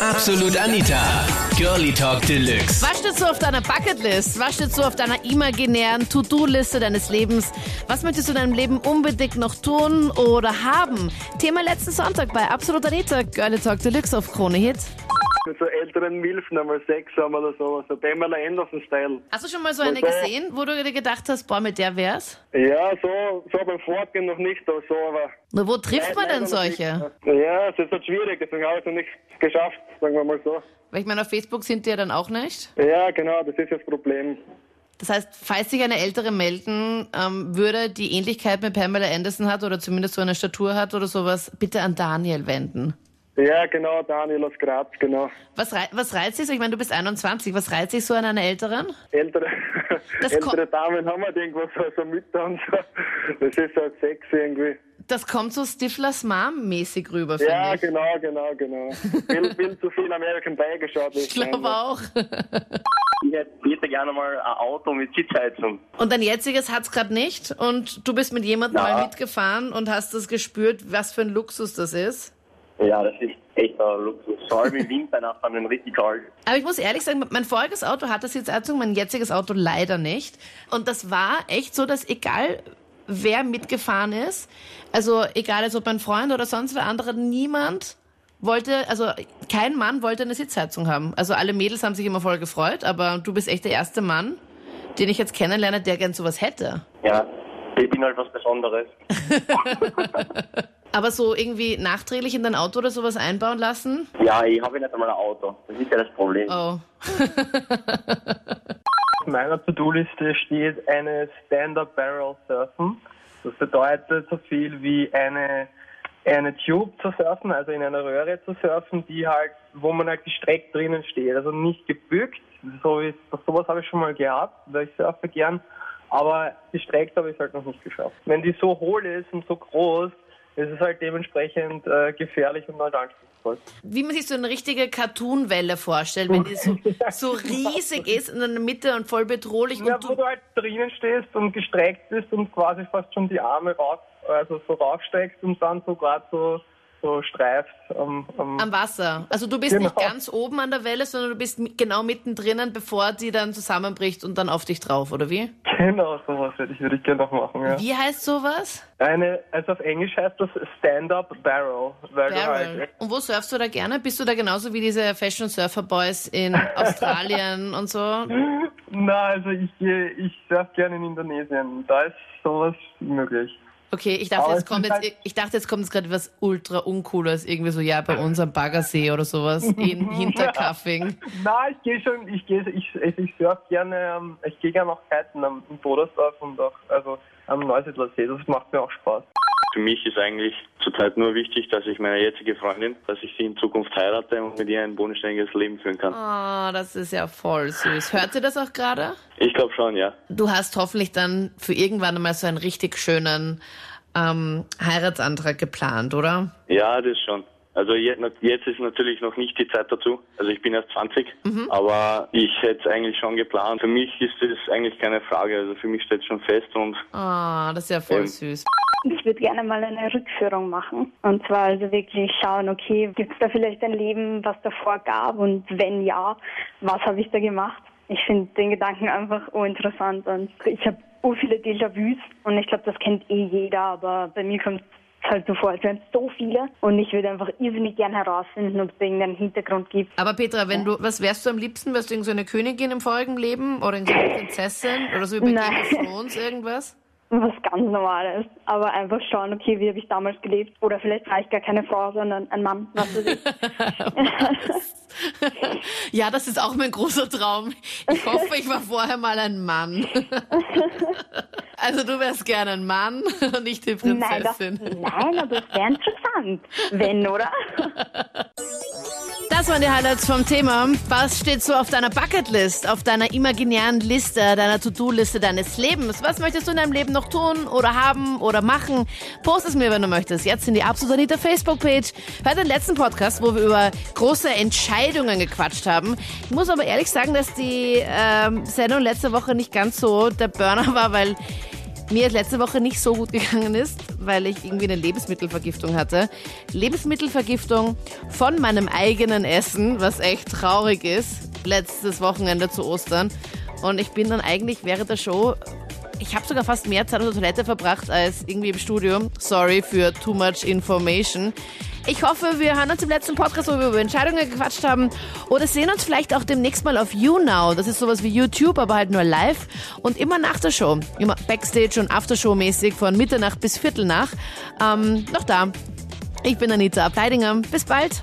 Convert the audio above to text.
Absolut Anita. Girlie Talk Deluxe. Was steht so auf deiner Bucketlist? Was steht so auf deiner imaginären To-Do-Liste deines Lebens? Was möchtest du in deinem Leben unbedingt noch tun oder haben? Thema letzten Sonntag bei Absolut Anita. Girlie Talk Deluxe auf Krone Hit. Mit so älteren Milfen einmal haben oder so, so Pamela Anderson-Style. Hast du schon mal so eine so- gesehen, wo du dir gedacht hast, boah, mit der wär's? Ja, so, so beim Fortgehen noch nicht, aber so, aber... Nur wo trifft man denn solche? Ja, es ist halt schwierig, deswegen habe ich es noch nicht geschafft, sagen wir mal so. Weil ich meine, auf Facebook sind die ja dann auch nicht. Ja, genau, das ist das Problem. Das heißt, falls sich eine ältere melden ähm, würde, die Ähnlichkeit mit Pamela Anderson hat oder zumindest so eine Statur hat oder sowas, bitte an Daniel wenden. Ja, genau, Daniel aus Graz, genau. Was, rei was reizt dich so? Ich meine, du bist 21. Was reizt dich so an einer älteren? Ältere, Das ältere Damen haben halt irgendwas so, so Mütter und so. Das ist halt sexy irgendwie. Das kommt so Stiflers Mom-mäßig rüber, finde Ja, ich. genau, genau, genau. Will, will zu viel American Pie geschaut. Ich glaube auch. Ich hätte, ich hätte gerne mal ein Auto mit Sitzheizung. Und dein jetziges hat's gerade nicht und du bist mit jemandem Ja. mal mitgefahren und hast das gespürt, was für ein Luxus das ist. Ja, das ist echt ein Luxus. Vor allem im Winter nach dann richtig kalt. Aber ich muss ehrlich sagen, mein voriges Auto hatte Sitzheizung, mein jetziges Auto leider nicht. Und das war echt so, dass egal wer mitgefahren ist, also egal jetzt ob mein Freund oder sonst wer andere, niemand wollte, also kein Mann wollte eine Sitzheizung haben. Also alle Mädels haben sich immer voll gefreut, aber du bist echt der erste Mann, den ich jetzt kennenlerne, der gern sowas hätte. Ja, ich bin halt was Besonderes. Aber so irgendwie nachträglich in dein Auto oder sowas einbauen lassen? Ja, ich habe nicht einmal ein Auto. Das ist ja das Problem. Oh. Auf meiner To-Do-Liste steht eine Stand-Up Barrel Surfen. Das bedeutet so viel wie eine, eine Tube zu surfen, also in einer Röhre zu surfen, die halt, wo man halt gestreckt drinnen steht. Also nicht gebückt, so ist, sowas habe ich schon mal gehabt, weil ich surfe gern, aber gestreckt habe ich es halt noch nicht geschafft. Wenn die so hohl ist und so groß, ist es halt dementsprechend äh, gefährlich und halt anspruchsvoll. Wie man sich so eine richtige Cartoonwelle vorstellt, wenn die so, so riesig ist in der Mitte und voll bedrohlich Ja, und wo du halt drinnen stehst und gestreckt bist und quasi fast schon die Arme rauf, also so raufsteckst und dann so gerade so, so streifst am, am am Wasser. Also du bist nicht Genau. ganz oben an der Welle, sondern du bist genau mittendrin, bevor die dann zusammenbricht und dann auf dich drauf, oder wie? Genau, sowas würde ich, würde ich gerne noch machen, ja. Wie heißt sowas? Eine, also auf Englisch heißt das Stand-Up Barrel, Barrel. halt, Und wo surfst du da gerne? Bist du da genauso wie diese Fashion Surfer Boys in Australien und so? na, also ich gehe, ich surf gerne in Indonesien, da ist sowas möglich. Okay, ich dachte, jetzt kommt jetzt, halt- ich dachte, jetzt kommt jetzt gerade was ultra uncooles, irgendwie so, ja, bei uns am Baggersee oder sowas, in Hinterkaffing. Na, ich gehe schon, ich gehe, ich, ich, ich surf gerne, ähm, ich gehe gerne auch kiten am im Bodersdorf und auch, also am Neusiedler See, das macht mir auch Spaß. Für mich ist eigentlich zurzeit nur wichtig, dass ich meine jetzige Freundin, dass ich sie in Zukunft heirate und mit ihr ein bodenständiges Leben führen kann. Oh, das ist ja voll süß. Hört ihr das auch gerade? Ich glaube schon, ja. Du hast hoffentlich dann für irgendwann einmal so einen richtig schönen ähm, Heiratsantrag geplant, oder? Ja, das schon. Also jetzt, ist natürlich noch nicht die Zeit dazu. Also ich bin erst 20, aber ich hätte es eigentlich schon geplant. Für mich ist das eigentlich keine Frage. Also für mich steht es schon fest und Oh, das ist ja voll Ähm. süß. Ich würde gerne mal eine Rückführung machen. Und zwar also wirklich schauen, okay, gibt es da vielleicht ein Leben, was davor gab? Und wenn ja, was habe ich da gemacht? Ich finde den Gedanken einfach uninteressant und ich habe so viele Déjà-vus und ich glaube, das kennt eh jeder, aber bei mir kommt es halt so vor, als wären so viele und ich würde einfach irrsinnig gern herausfinden, ob es irgendeinen Hintergrund gibt. Aber Petra, wenn du, was wärst du am liebsten? Wärst du irgend so eine Königin im vorigen Leben oder irgendeine Prinzessin oder so Nein. Game of Thrones irgendwas? Was ganz Normales. Aber einfach schauen, okay, wie habe ich damals gelebt? Oder vielleicht war ich gar keine Frau, sondern ein Mann, was weiß ich. Ja, das ist auch mein großer Traum. Ich hoffe, ich war vorher mal ein Mann. Also du wärst gerne ein Mann und nicht die Nein, das, Prinzessin. nein, aber das wäre interessant. Wenn, oder? Das waren die Highlights vom Thema. Was steht so auf deiner Bucketlist, auf deiner imaginären Liste, deiner To-Do-Liste deines Lebens? Was möchtest du in deinem Leben noch tun oder haben oder machen? Post es mir, wenn du möchtest. Jetzt in die Absolut Anita Facebook-Page. Hör den letzten Podcast, wo wir über große Entscheidungen gequatscht haben. Ich muss aber ehrlich sagen, dass die ähm, Sendung letzte Woche nicht ganz so der Burner war, weil mir letzte Woche nicht so gut gegangen ist, weil ich irgendwie eine Lebensmittelvergiftung hatte. Lebensmittelvergiftung von meinem eigenen Essen, was echt traurig ist, letztes Wochenende zu Ostern. Und ich bin dann eigentlich während der Show ich habe sogar fast mehr Zeit auf der Toilette verbracht als irgendwie im Studio. Sorry für too much information. Ich hoffe, wir hören uns im letzten Podcast, wo wir über Entscheidungen gequatscht haben. Oder sehen uns vielleicht auch demnächst mal auf YouNow. Das ist sowas wie YouTube, aber halt nur live. Und immer nach der Show. Immer Backstage und Aftershow-mäßig von Mitternacht bis Viertel nach. Ähm, noch da. Ich bin Anita Ableidinger. Bis bald.